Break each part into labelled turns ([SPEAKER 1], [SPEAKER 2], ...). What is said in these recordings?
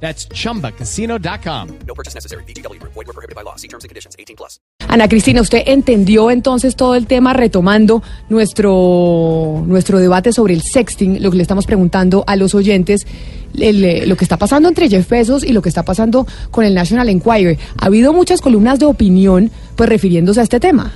[SPEAKER 1] That's chumbacasino.com.
[SPEAKER 2] No purchase necessary. BGW. Void were prohibited by law. See terms and conditions. 18 plus.
[SPEAKER 3] Ana Cristina, usted entendió entonces todo el tema retomando nuestro, nuestro debate sobre el sexting, lo que le estamos preguntando a los oyentes, el, eh, lo que está pasando entre Jeff Bezos y lo que está pasando con el National Enquirer. Ha habido muchas columnas de opinión pues refiriéndose a este tema.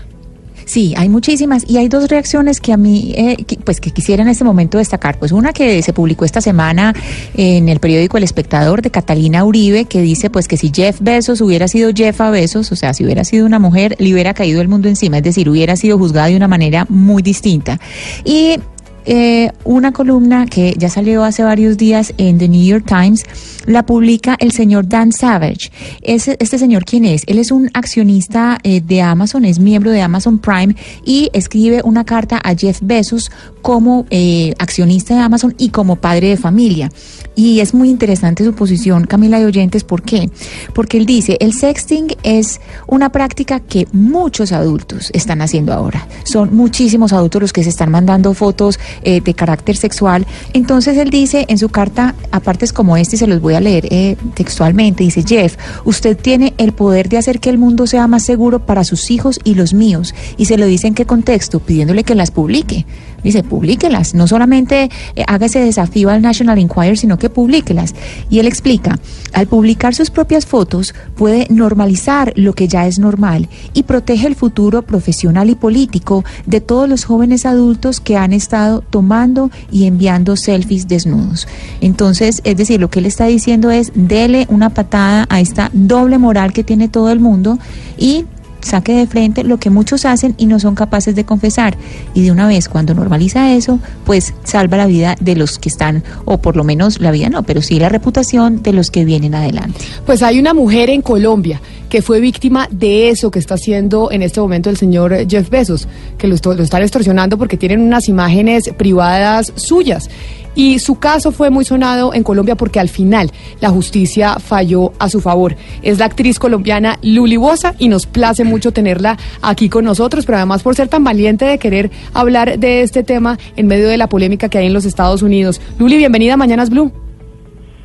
[SPEAKER 4] Sí, hay muchísimas y hay dos reacciones que a mí, eh, pues que quisiera en este momento destacar. Pues una que se publicó esta semana en el periódico El Espectador de Catalina Uribe, que dice pues que si Jeff Bezos hubiera sido Jeffa Bezos, o sea, si hubiera sido una mujer, le hubiera caído el mundo encima, es decir, hubiera sido juzgada de una manera muy distinta. Y eh, una columna que ya salió hace varios días en The New York Times, la publica el señor Dan Savage. Ese- este señor, ¿quién es? Él es un accionista eh, de Amazon, es miembro de Amazon Prime y escribe una carta a Jeff Bezos como eh, accionista de Amazon y como padre de familia. Y es muy interesante su posición, Camila y oyentes, ¿por qué? Porque él dice, el sexting es una práctica que muchos adultos están haciendo ahora. Son muchísimos adultos los que se están mandando fotos eh, de carácter sexual. Entonces él dice en su carta, apartes como este, y se los voy a leer eh, textualmente, dice, Jeff, usted tiene el poder de hacer que el mundo sea más seguro para sus hijos y los míos. Y se lo dice en qué contexto, pidiéndole que las publique. Dice, publíquelas. No solamente eh, haga ese desafío al National Enquirer, sino que publíquelas. Y él explica, al publicar sus propias fotos puede normalizar lo que ya es normal y protege el futuro profesional y político de todos los jóvenes adultos que han estado tomando y enviando selfies desnudos. Entonces, es decir, lo que él está diciendo es, dele una patada a esta doble moral que tiene todo el mundo y saque de frente lo que muchos hacen y no son capaces de confesar. Y de una vez, cuando normaliza eso, pues salva la vida de los que están, o por lo menos la vida no, pero sí la reputación de los que vienen adelante.
[SPEAKER 3] Pues hay una mujer en Colombia que fue víctima de eso que está haciendo en este momento el señor Jeff Bezos, que lo, lo están extorsionando porque tienen unas imágenes privadas suyas. Y su caso fue muy sonado en Colombia porque al final la justicia falló a su favor. Es la actriz colombiana Luli Bosa y nos place mucho tenerla aquí con nosotros, pero además por ser tan valiente de querer hablar de este tema en medio de la polémica que hay en los Estados Unidos. Luli, bienvenida a Mañanas Blue.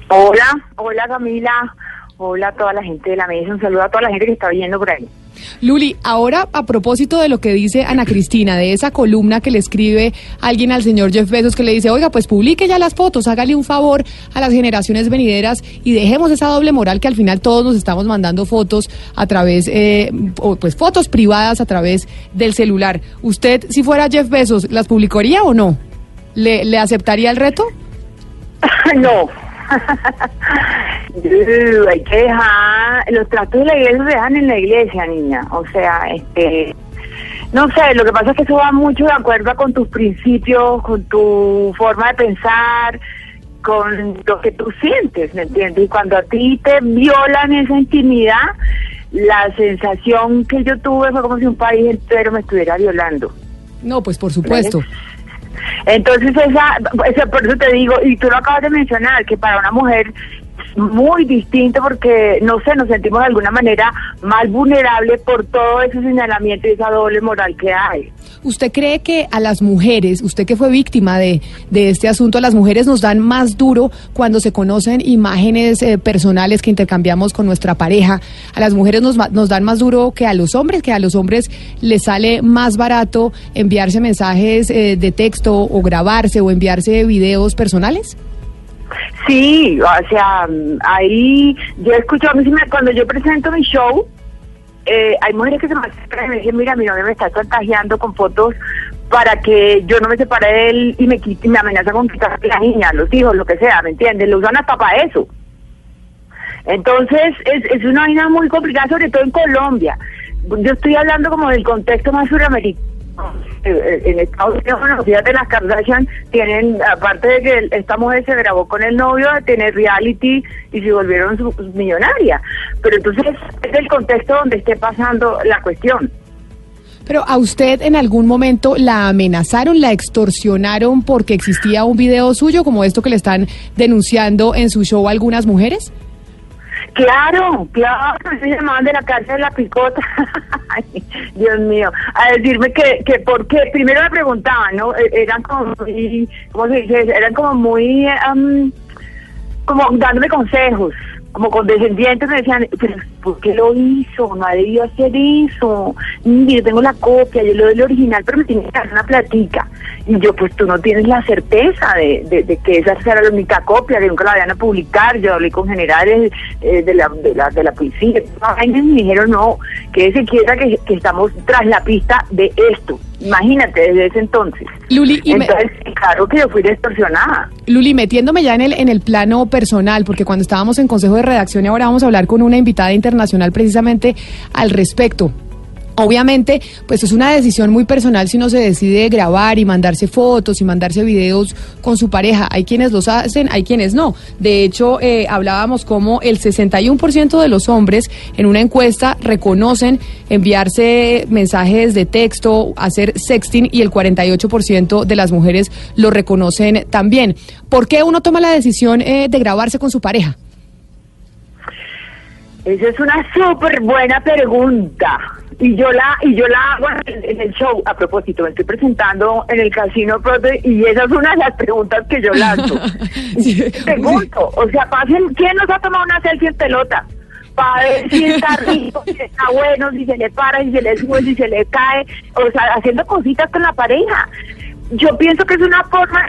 [SPEAKER 5] Hola, hola Camila, hola a toda la gente de la mesa, un saludo a toda la gente que está viendo por ahí.
[SPEAKER 3] Luli, ahora a propósito de lo que dice Ana Cristina, de esa columna que le escribe alguien al señor Jeff Bezos que le dice, oiga, pues publique ya las fotos, hágale un favor a las generaciones venideras y dejemos esa doble moral que al final todos nos estamos mandando fotos a través, eh, pues fotos privadas a través del celular. ¿Usted, si fuera Jeff Bezos, las publicaría o no? ¿Le, le aceptaría el reto?
[SPEAKER 5] no. Uh, hay que dejar, los tratos de la iglesia se dejan en la iglesia, niña. O sea, este, no sé, lo que pasa es que eso va mucho de acuerdo con tus principios, con tu forma de pensar, con lo que tú sientes, ¿me entiendes? Y cuando a ti te violan esa intimidad, la sensación que yo tuve fue como si un país entero me estuviera violando.
[SPEAKER 3] No, pues por supuesto.
[SPEAKER 5] Entonces, esa, esa- por eso te digo, y tú lo acabas de mencionar, que para una mujer muy distinto porque, no sé, nos sentimos de alguna manera más vulnerables por todo ese señalamiento y esa doble moral que hay.
[SPEAKER 3] ¿Usted cree que a las mujeres, usted que fue víctima de, de este asunto, a las mujeres nos dan más duro cuando se conocen imágenes eh, personales que intercambiamos con nuestra pareja? ¿A las mujeres nos, nos dan más duro que a los hombres? ¿Que a los hombres les sale más barato enviarse mensajes eh, de texto o grabarse o enviarse videos personales?
[SPEAKER 5] Sí, o sea, ahí yo escucho, a mí cuando yo presento mi show, eh, hay mujeres que se me acercan y me dicen, mira, mi novio me está chantajeando con fotos para que yo no me separe de él y me, quite- me amenaza con quitar la niña, los hijos, lo que sea, ¿me entiendes? Lo usan hasta para eso. Entonces, es, es una vaina muy complicada, sobre todo en Colombia. Yo estoy hablando como del contexto más suramericano en Estados Unidos, bueno, fíjate, las Kardashian tienen, aparte de que esta mujer se grabó con el novio, tiene reality y se volvieron millonarias. Pero entonces es el contexto donde esté pasando la cuestión.
[SPEAKER 3] Pero a usted en algún momento la amenazaron, la extorsionaron porque existía un video suyo como esto que le están denunciando en su show algunas mujeres.
[SPEAKER 5] Claro, claro, se llamaban de la cárcel de la picota. Dios mío, a decirme que, que por qué, primero me preguntaban, ¿no? E- Eran como ¿cómo se dice? Eran como muy, am, como dándome consejos, como condescendientes, me decían, pero ¿por qué lo hizo? No ha debido hacer eso. Yo tengo la copia, yo le doy el original, pero me tiene que dar una platica. Y yo, pues tú no tienes la certeza de, de, de que esa sea la única copia, que nunca la vayan a publicar. Yo hablé con generales eh, de, la, de, la, de la policía, y me dijeron, no, que se quiera que, que estamos tras la pista de esto. Imagínate, desde ese entonces.
[SPEAKER 3] Luli, y me-
[SPEAKER 5] Entonces, claro que yo fui extorsionada.
[SPEAKER 3] Luli, metiéndome ya en el, en el plano personal, porque cuando estábamos en Consejo de Redacción y ahora vamos a hablar con una invitada internacional precisamente al respecto. Obviamente, pues es una decisión muy personal si uno se decide grabar y mandarse fotos y mandarse videos con su pareja. Hay quienes los hacen, hay quienes no. De hecho, eh, hablábamos como el 61% de los hombres en una encuesta reconocen enviarse mensajes de texto, hacer sexting y el 48% de las mujeres lo reconocen también. ¿Por qué uno toma la decisión eh, de grabarse con su pareja?
[SPEAKER 5] Esa es una súper buena pregunta. Y yo la y yo la hago en, el show. A propósito, me estoy presentando en el Casino y esa es una de las preguntas que yo lanzo.
[SPEAKER 3] Sí,
[SPEAKER 5] Pregunto, o sea, pasen, ¿quién nos ha tomado una selfie en pelota? Para ver si está rico, si está bueno, si se le para, si se le sube, si se le cae, o sea, haciendo cositas con la pareja. Yo pienso que es una forma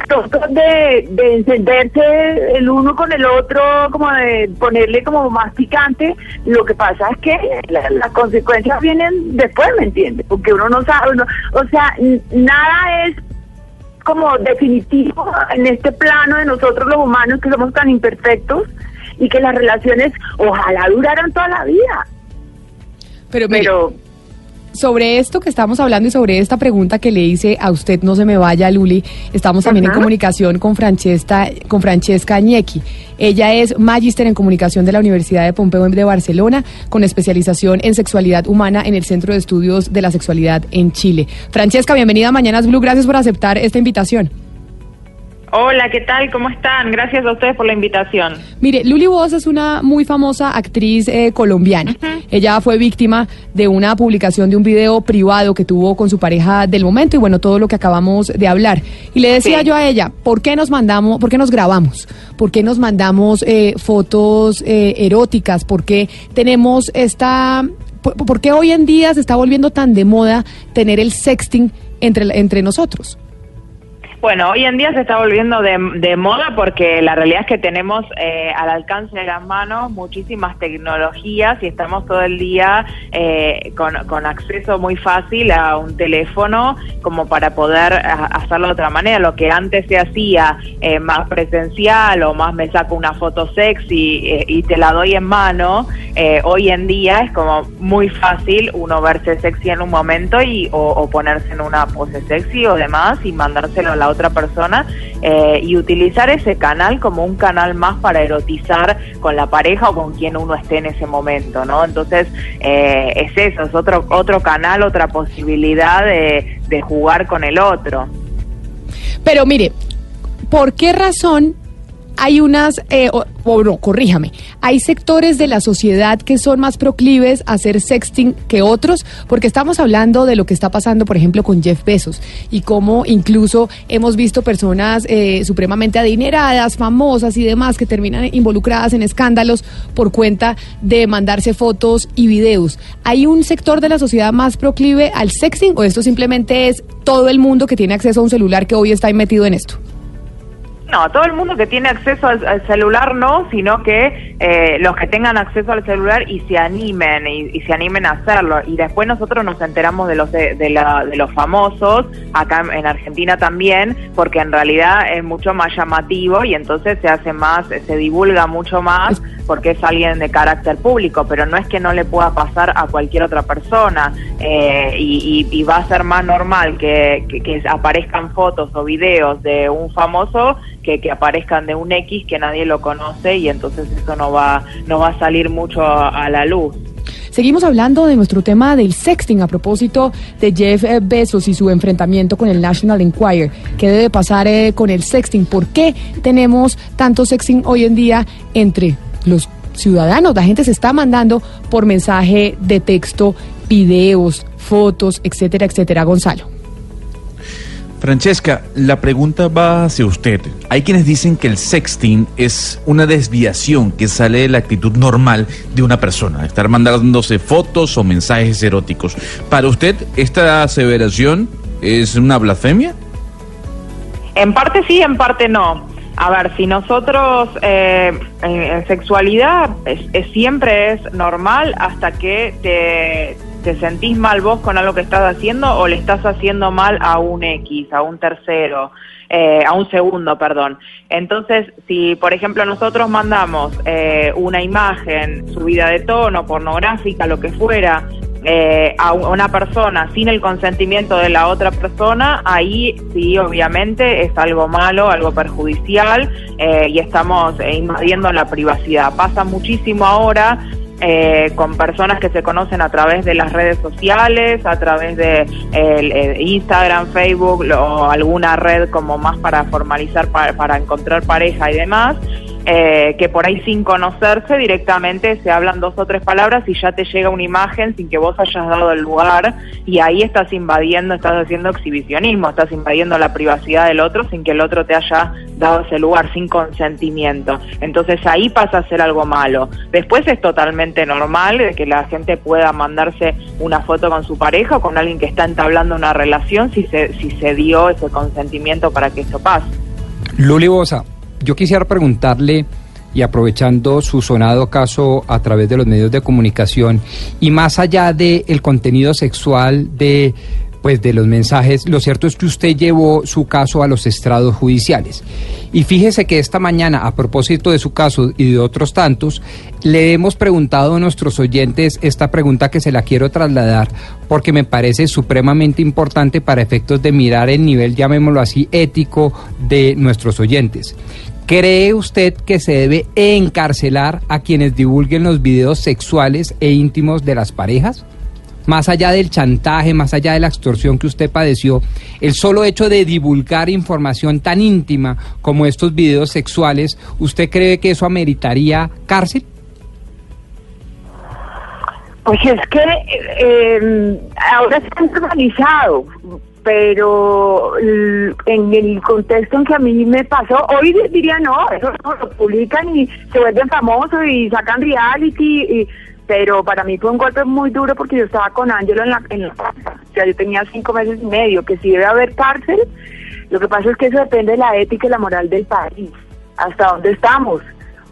[SPEAKER 5] de, de encenderse el uno con el otro, como de ponerle como más picante. Lo que pasa es que la- las consecuencias vienen después, ¿me entiendes? Porque uno no sabe, uno- o sea, nada es como definitivo en este plano de nosotros los humanos que somos tan imperfectos y que las relaciones ojalá duraran toda la vida.
[SPEAKER 3] Pero, mire,
[SPEAKER 5] Pero
[SPEAKER 3] sobre esto que estamos hablando y sobre esta pregunta que le hice a usted, no se me vaya, Luli, estamos también en comunicación con Francesca, con Francesca Ñequi. Ella es magíster en comunicación de la Universidad de Pompeu de Barcelona, con especialización en sexualidad humana en el Centro de Estudios de la Sexualidad en Chile. Francesca, bienvenida a Mañanas Blue, gracias por aceptar esta invitación.
[SPEAKER 6] Hola, ¿qué tal? ¿Cómo están? Gracias a ustedes por la invitación.
[SPEAKER 3] Mire, Luli Voz es una muy famosa actriz eh, colombiana. Ella fue víctima de una publicación de un video privado que tuvo con su pareja del momento y bueno, todo lo que acabamos de hablar. Y le decía
[SPEAKER 6] Sí.
[SPEAKER 3] yo a ella, ¿por qué nos mandamos, por qué nos grabamos? ¿Por qué nos mandamos eh, fotos eh, eróticas? ¿Por qué tenemos esta... Por, por qué hoy en día se está volviendo tan de moda tener el sexting entre, entre nosotros?
[SPEAKER 6] Bueno, hoy en día se está volviendo de, de moda porque la realidad es que tenemos eh, al alcance de las manos muchísimas tecnologías y estamos todo el día eh, con, acceso muy fácil a un teléfono como para poder a- hacerlo de otra manera. Lo que antes se hacía eh, más presencial o más me saco una foto sexy eh, y te la doy en mano, eh, hoy en día es como muy fácil uno verse sexy en un momento y o, o ponerse en una pose sexy o demás y mandárselo a la otra persona eh, y utilizar ese canal como un canal más para erotizar con la pareja o con quien uno esté en ese momento, ¿no? Entonces eh, es eso, es otro otro canal, otra posibilidad de, de jugar con el otro.
[SPEAKER 3] Pero mire, ¿por qué razón hay unas, eh, o, no, corríjame, hay sectores de la sociedad que son más proclives a hacer sexting que otros? Porque estamos hablando de lo que está pasando, por ejemplo, con Jeff Bezos y cómo incluso hemos visto personas eh, supremamente adineradas, famosas y demás que terminan involucradas en escándalos por cuenta de mandarse fotos y videos. ¿Hay un sector de la sociedad más proclive al sexting o esto simplemente es todo el mundo que tiene acceso a un celular que hoy está metido en esto?
[SPEAKER 6] No, todo el mundo que tiene acceso al, al celular no, sino que eh, los que tengan acceso al celular y se animen y, y se animen a hacerlo. Y después nosotros nos enteramos de los de, de la- de los famosos acá en- en Argentina también, porque en realidad es mucho más llamativo y entonces se hace más, se divulga mucho más porque es alguien de carácter público, pero no es que no le pueda pasar a cualquier otra persona eh, y, y- y va a ser más normal que, que- que aparezcan fotos o videos de un famoso que, que aparezcan de un X que nadie lo conoce y entonces eso no va, no va a salir mucho a, la luz.
[SPEAKER 3] Seguimos hablando de nuestro tema del sexting a propósito de Jeff eh, Bezos y su enfrentamiento con el National Enquirer. ¿Qué debe pasar eh, con el sexting? ¿Por qué tenemos tanto sexting hoy en día entre los ciudadanos? La gente se está mandando por mensaje de texto, videos, fotos, etcétera, etcétera. Gonzalo.
[SPEAKER 7] Francesca, la pregunta va hacia usted. Hay quienes dicen que el sexting es una desviación que sale de la actitud normal de una persona, estar mandándose fotos o mensajes eróticos. ¿Para usted esta aseveración es una blasfemia?
[SPEAKER 6] En parte sí, en parte no. A ver, si nosotros eh, en, sexualidad siempre es normal hasta que te, te sentís mal vos con algo que estás haciendo o le estás haciendo mal a un X, a un tercero, eh, a un segundo, perdón. Entonces, si por ejemplo nosotros mandamos eh, una imagen subida de tono, pornográfica, lo que fuera, eh, a una persona sin el consentimiento de la otra persona, ahí sí, obviamente es algo malo, algo perjudicial eh, y estamos eh, invadiendo la privacidad. Pasa muchísimo ahora. Eh, con personas que se conocen a través de las redes sociales, a través de Instagram, Facebook o alguna red como más para formalizar, pa- para encontrar pareja y demás eh, que por ahí sin conocerse directamente se hablan dos o tres palabras y ya te llega una imagen sin que vos hayas dado el lugar y ahí estás invadiendo, estás haciendo exhibicionismo, estás invadiendo la privacidad del otro sin que el otro te haya dado ese lugar, sin consentimiento. Entonces ahí pasa a ser algo malo. Después es totalmente normal que la gente pueda mandarse una foto con su pareja o con alguien que está entablando una relación si se, si se dio ese consentimiento para que eso pase.
[SPEAKER 8] Luli Bosa, yo quisiera preguntarle, y aprovechando su sonado caso a través de los medios de comunicación, y más allá del contenido sexual de pues de los mensajes, lo cierto es que usted llevó su caso a los estrados judiciales. Y fíjese que esta mañana, a propósito de su caso y de otros tantos, le hemos preguntado a nuestros oyentes esta pregunta que se la quiero trasladar porque me parece supremamente importante para efectos de mirar el nivel, llamémoslo así, ético de nuestros oyentes. ¿Cree usted que se debe encarcelar a quienes divulguen los videos sexuales e íntimos de las parejas? Más allá del chantaje, más allá de la extorsión que usted padeció, el solo hecho de divulgar información tan íntima como estos videos sexuales, ¿usted cree que eso ameritaría cárcel?
[SPEAKER 5] Pues es que eh, ahora está normalizado, pero l- en el contexto en que a mí me pasó, hoy diría no, eso no lo publican y se vuelven famosos y sacan reality, y, pero para mí fue un golpe muy duro porque yo estaba con Ángelo en la, en la casa, o sea, yo tenía cinco meses y medio, que si debe haber cárcel, lo que pasa es que eso depende de la ética y la moral del país, hasta dónde estamos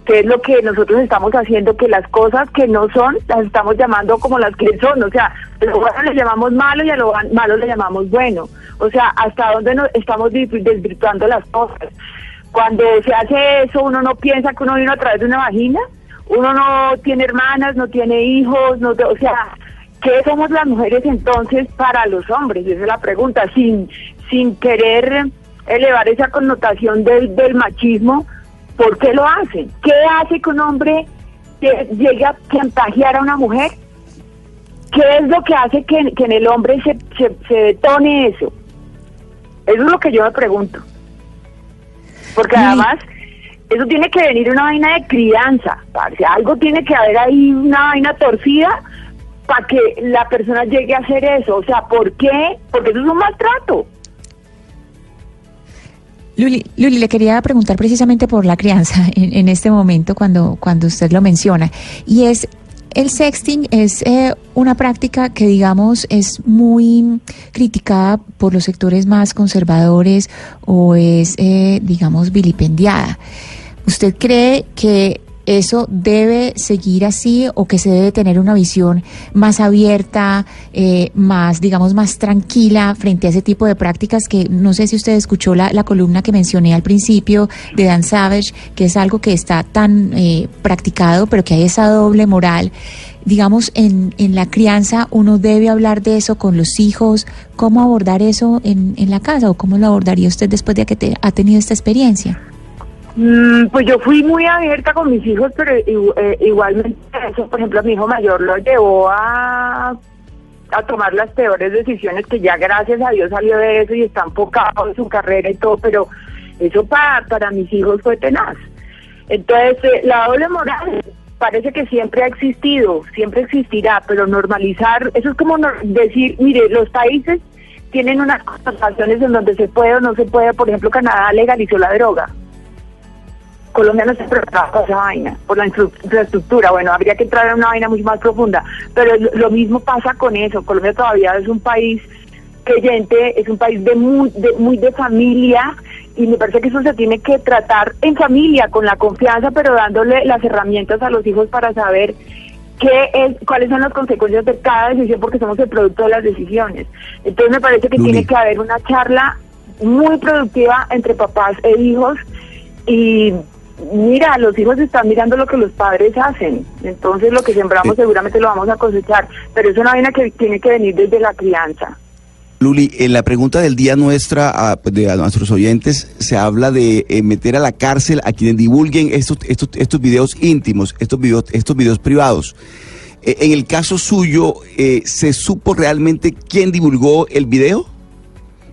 [SPEAKER 5] que es lo que nosotros estamos haciendo, que las cosas que no son las estamos llamando como las que son, o sea, a lo bueno le llamamos malo y a lo malo le llamamos bueno, o sea, hasta dónde nos estamos desvirtuando las cosas. Cuando se hace eso, uno no piensa que uno vino a través de una vagina, uno no tiene hermanas, no tiene hijos, no, o sea, ¿qué somos las mujeres entonces para los hombres? Esa es la pregunta, sin, sin querer elevar esa connotación del, del machismo, ¿por qué lo hacen? ¿Qué hace que un hombre llegue a chantajear a una mujer? ¿Qué es lo que hace que, que en el hombre se, se, se detone eso? Eso es lo que yo me pregunto. Porque además, eso tiene que venir una vaina de crianza, parce. Algo tiene que haber ahí, una vaina torcida para que la persona llegue a hacer eso. O sea, ¿por qué? Porque eso es un maltrato.
[SPEAKER 4] Luli, Luli, le quería preguntar precisamente por la crianza en, este momento cuando, cuando usted lo menciona. Y es, el sexting es eh, una práctica que, digamos, es muy criticada por los sectores más conservadores o es, eh, digamos, vilipendiada. ¿Usted cree que eso debe seguir así o que se debe tener una visión más abierta, eh, más, digamos, más tranquila frente a ese tipo de prácticas que no sé si usted escuchó la, la columna que mencioné al principio de Dan Savage, que es algo que está tan eh, practicado, pero que hay esa doble moral. Digamos, en, en la crianza uno debe hablar de eso con los hijos, cómo abordar eso en, en la casa o cómo lo abordaría usted después de que te, ha tenido esta experiencia.
[SPEAKER 5] Mm, pues yo fui muy abierta con mis hijos, pero eh, igualmente eso, por ejemplo, mi hijo mayor lo llevó a, a tomar las peores decisiones, que ya gracias a Dios salió de eso y está enfocado en su carrera y todo, pero eso para, para mis hijos fue tenaz. Entonces, eh, la doble moral parece que siempre ha existido, siempre existirá, pero normalizar, eso es como decir, mire, los países tienen unas conversaciones en donde se puede o no se puede, por ejemplo, Canadá legalizó la droga. Colombia no se preparaba para esa vaina, por la infra- infraestructura. Bueno, habría que entrar en una vaina mucho más profunda. Pero lo, lo mismo pasa con eso. Colombia todavía es un país creyente, es un país de muy, de muy de familia y me parece que eso se tiene que tratar en familia, con la confianza, pero dándole las herramientas a los hijos para saber qué es, cuáles son las consecuencias de cada decisión, porque somos el producto de las decisiones. Entonces me parece que
[SPEAKER 9] Luli.
[SPEAKER 5] tiene que haber una charla muy productiva entre papás e hijos y mira, los hijos están mirando lo que los padres hacen, entonces lo que sembramos
[SPEAKER 9] Eh.
[SPEAKER 5] seguramente lo vamos a cosechar, pero es una vaina que tiene que venir desde la crianza.
[SPEAKER 9] Luli, en la pregunta del día nuestra a, de, a nuestros oyentes se habla de eh, meter a la cárcel a quienes divulguen estos, estos, estos videos íntimos, estos videos, estos videos privados. Eh, en el caso suyo, eh, ¿se supo realmente quién divulgó el video?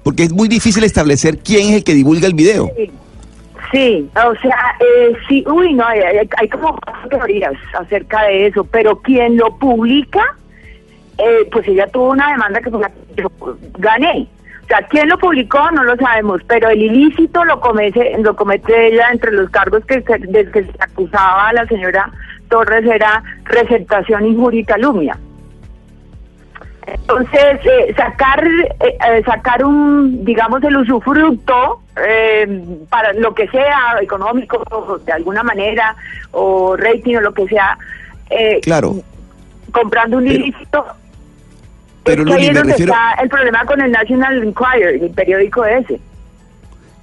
[SPEAKER 9] Porque es muy difícil establecer quién es el que divulga el video.
[SPEAKER 5] Sí, sí, o sea, eh, sí, uy, no, hay, hay- como teorías acerca de eso, pero quien lo publica, eh, pues ella tuvo una demanda que que yo gané. O sea, quién lo publicó no lo sabemos, pero el ilícito lo comete, lo comete ella entre los cargos que se, del que se acusaba a la señora Torres era receptación, injuria y calumnia. Entonces, eh, sacar eh, eh, sacar un, digamos, el usufructo eh, para lo que sea, económico, o de alguna manera, o rating o lo que sea, eh,
[SPEAKER 9] Claro.
[SPEAKER 5] comprando un
[SPEAKER 9] Pero-
[SPEAKER 5] ilícito.
[SPEAKER 9] pero,
[SPEAKER 5] es que ahí
[SPEAKER 9] Luli,
[SPEAKER 5] es
[SPEAKER 9] me
[SPEAKER 5] donde
[SPEAKER 9] refiero-
[SPEAKER 5] está el problema con el National Enquirer, el periódico ese.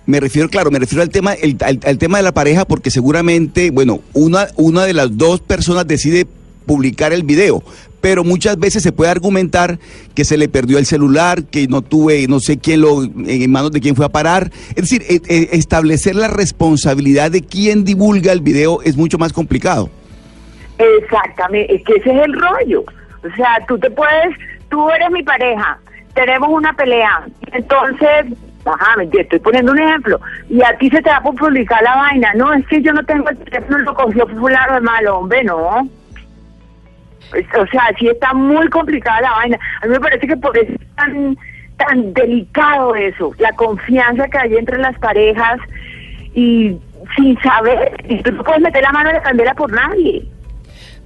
[SPEAKER 9] Me refiero, claro, me refiero al tema, el- al, al tema de la pareja, porque seguramente, bueno, una, una de las dos personas decide publicar el video, pero muchas veces se puede argumentar que se le perdió el celular, que no tuve, no sé quién lo, en manos de quién fue a parar. Es decir, eh, eh, establecer la responsabilidad de quién divulga el video es mucho más complicado.
[SPEAKER 5] Exactamente, es que ese es el rollo. O sea, tú te puedes, tú eres mi pareja, tenemos una pelea, entonces, ajá, te estoy poniendo un ejemplo, y a ti se te va por publicar la vaina, no, es que yo no tengo el teléfono, lo cogió fulano de malo, hombre, no. O sea, sí está muy complicada la vaina. A mí me parece que por eso es tan, tan delicado eso, la confianza que hay entre las parejas y sin saber, y tú no puedes meter la mano en la candela por nadie.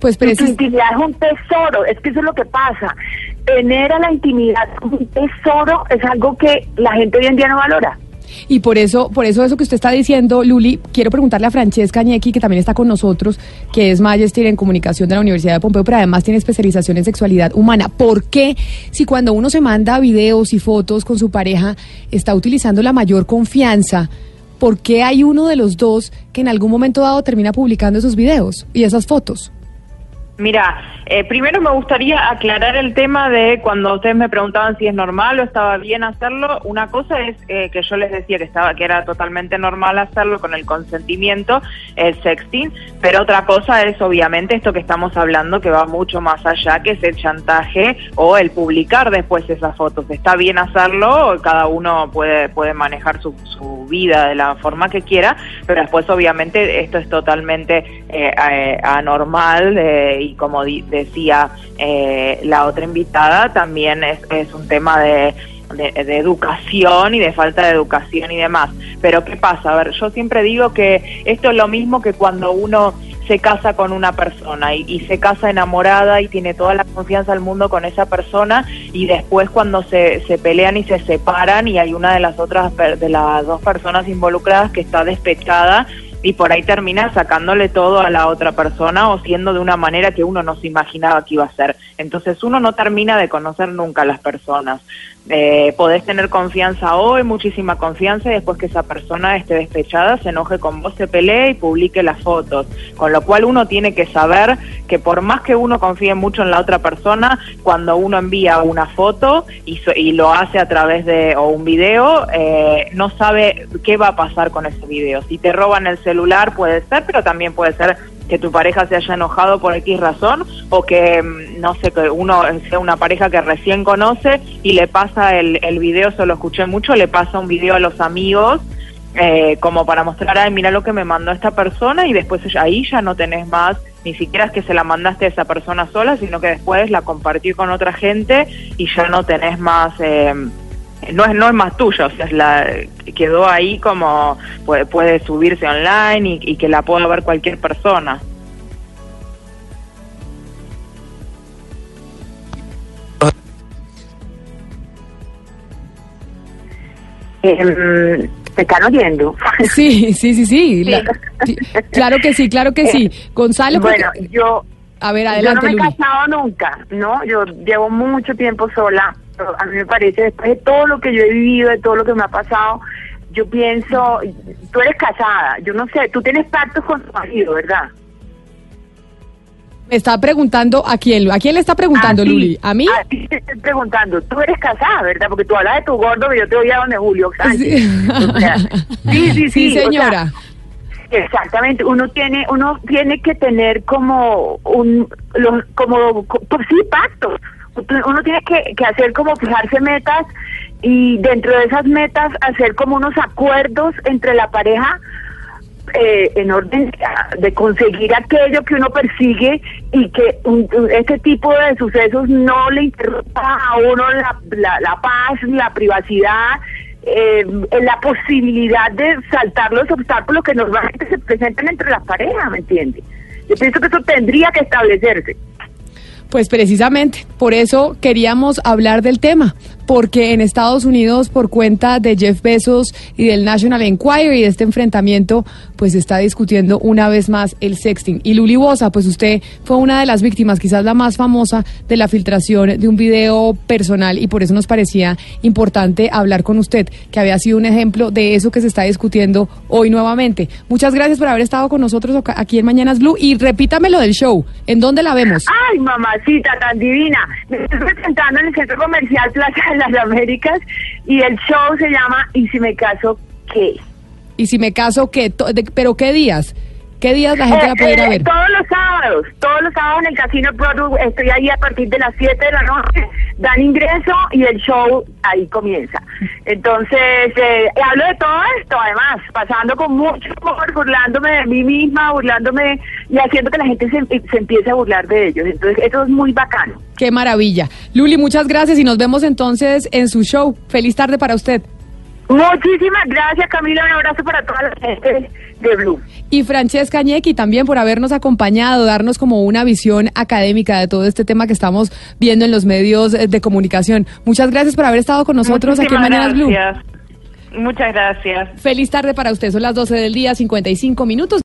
[SPEAKER 3] Pues
[SPEAKER 5] Y tu intimidad es un tesoro, es que eso es lo que pasa. Tener a la intimidad como un tesoro es algo que la gente hoy en día no valora.
[SPEAKER 3] Y por eso, por eso eso que usted está diciendo, Luli, quiero preguntarle a Francesca Añequi, que también está con nosotros, que es Magister en comunicación de la Universidad de Pompeo, pero además tiene especialización en sexualidad humana. ¿Por qué, si cuando uno se manda videos y fotos con su pareja, está utilizando la mayor confianza, por qué hay uno de los dos que en algún momento dado termina publicando esos videos y esas fotos?
[SPEAKER 6] Mira, eh, primero me gustaría aclarar el tema de cuando ustedes me preguntaban si es normal o estaba bien hacerlo. Una cosa es eh, que yo les decía que estaba que era totalmente normal hacerlo con el consentimiento, el sexting, pero otra cosa es obviamente esto que estamos hablando que va mucho más allá, que es el chantaje o el publicar después esas fotos. Está bien hacerlo, cada uno puede puede manejar su, su vida de la forma que quiera, pero después obviamente esto es totalmente eh, eh, anormal eh, y como decía eh, la otra invitada, también es, un tema de, de, educación y de falta de educación y demás. Pero ¿qué pasa? A ver, yo siempre digo que esto es lo mismo que cuando uno se casa con una persona y, y se casa enamorada y tiene toda la confianza del mundo con esa persona y después cuando se, se pelean y se separan y hay una de las otras de las dos personas involucradas que está despechada y por ahí termina sacándole todo a la otra persona o siendo de una manera que uno no se imaginaba que iba a ser. Entonces uno no termina de conocer nunca a las personas. Eh, podés tener confianza hoy, muchísima confianza, y después que esa persona esté despechada, se enoje con vos, se pelee y publique las fotos. Con lo cual uno tiene que saber que por más que uno confíe mucho en la otra persona, cuando uno envía una foto y, so- y lo hace a través de o un video, eh, no sabe qué va a pasar con ese video. Si te roban el celular puede ser, pero también puede ser que tu pareja se haya enojado por X razón o que, mm, no sé, que uno sea una pareja que recién conoce y le pasa el, el video, eso lo escuché mucho, le pasa un video a los amigos eh, como para mostrar, ay, mira lo que me mandó esta persona y después ahí ya no tenés más, ni siquiera es que se la mandaste a esa persona sola, sino que después la compartí con otra gente y ya no tenés más... Eh, no es no es más tuya, o sea, es la, quedó ahí como puede, puede subirse online y, y que la pueda ver cualquier persona.
[SPEAKER 5] Eh, ¿Me están oyendo?
[SPEAKER 3] Sí, sí, sí, sí. la- sí, claro que sí, claro que sí. Gonzalo, porque-
[SPEAKER 5] Bueno, yo,
[SPEAKER 3] a ver,
[SPEAKER 5] yo no
[SPEAKER 3] adelante,
[SPEAKER 5] me he
[SPEAKER 3] Luli.
[SPEAKER 5] casado nunca, ¿no? Yo llevo mucho tiempo sola. Pero A mí me parece, después de todo lo que yo he vivido, de todo lo que me ha pasado, yo pienso, tú eres casada, yo no sé, tú tienes pactos con tu marido, ¿verdad?
[SPEAKER 3] Me está preguntando a quién, ¿a quién le está preguntando,
[SPEAKER 5] A ti,
[SPEAKER 3] Luli? ¿A mí?
[SPEAKER 5] A ti te estoy preguntando, tú eres casada, ¿verdad? Porque tú hablas de tu gordo, pero yo te oía donde Julio Sánchez.
[SPEAKER 3] Sí.
[SPEAKER 5] O sea, sí, sí, sí.
[SPEAKER 3] Sí,
[SPEAKER 5] o sea,
[SPEAKER 3] señora.
[SPEAKER 5] Exactamente, uno tiene uno tiene que tener como un los como co- pues sí pactos. Uno tiene que, que hacer como fijarse metas y dentro de esas metas hacer como unos acuerdos entre la pareja eh, en orden de conseguir aquello que uno persigue y que un- este tipo de sucesos no le interrumpa a uno la, la, la paz, la privacidad, eh, la posibilidad de saltar los obstáculos que normalmente se presentan entre las parejas, ¿me entiendes? Yo pienso que eso tendría que establecerse.
[SPEAKER 3] Pues precisamente, por eso queríamos hablar del tema, porque en Estados Unidos, por cuenta de Jeff Bezos y del National Enquirer y de este enfrentamiento, pues está discutiendo una vez más el sexting. Y Luli Bosa, pues usted fue una de las víctimas, quizás la más famosa, de la filtración de un video personal y por eso nos parecía importante hablar con usted, que había sido un ejemplo de eso que se está discutiendo hoy nuevamente. Muchas gracias por haber estado con nosotros aquí en Mañanas Blue y repítame lo del show. ¿En dónde la vemos?
[SPEAKER 5] Ay, mamacita tan divina. Me estoy presentando en el Centro Comercial Plaza de las Américas y el show se llama ¿Y si me caso qué?
[SPEAKER 3] Y si me caso, ¿qué? ¿Pero qué días? ¿Qué días la gente
[SPEAKER 5] Eh,
[SPEAKER 3] la puede ir a
[SPEAKER 5] eh,
[SPEAKER 3] ver?
[SPEAKER 5] Todos sábados, todos los sábados en el Casino Broadway, estoy ahí a partir de las 7 de la noche, dan ingreso y el show ahí comienza. Entonces, eh, hablo de todo esto, además, pasando con mucho humor, burlándome de mí misma, burlándome y haciendo que la gente se, se empiece a burlar de ellos. Entonces, eso es muy bacano.
[SPEAKER 3] Qué maravilla. Luli, muchas gracias y nos vemos entonces en su show. Feliz tarde para usted.
[SPEAKER 5] Muchísimas gracias, Camila. Un abrazo para toda la gente de Blue.
[SPEAKER 3] Y Francesca Ñequi también por habernos acompañado, darnos como una visión académica de todo este tema que estamos viendo en los medios de comunicación. Muchas gracias por haber estado con nosotros aquí en
[SPEAKER 6] Muchísimas
[SPEAKER 3] Mañanas Blue.
[SPEAKER 6] Muchas gracias.
[SPEAKER 3] Feliz tarde para usted. Son las 12 del día, 55 minutos.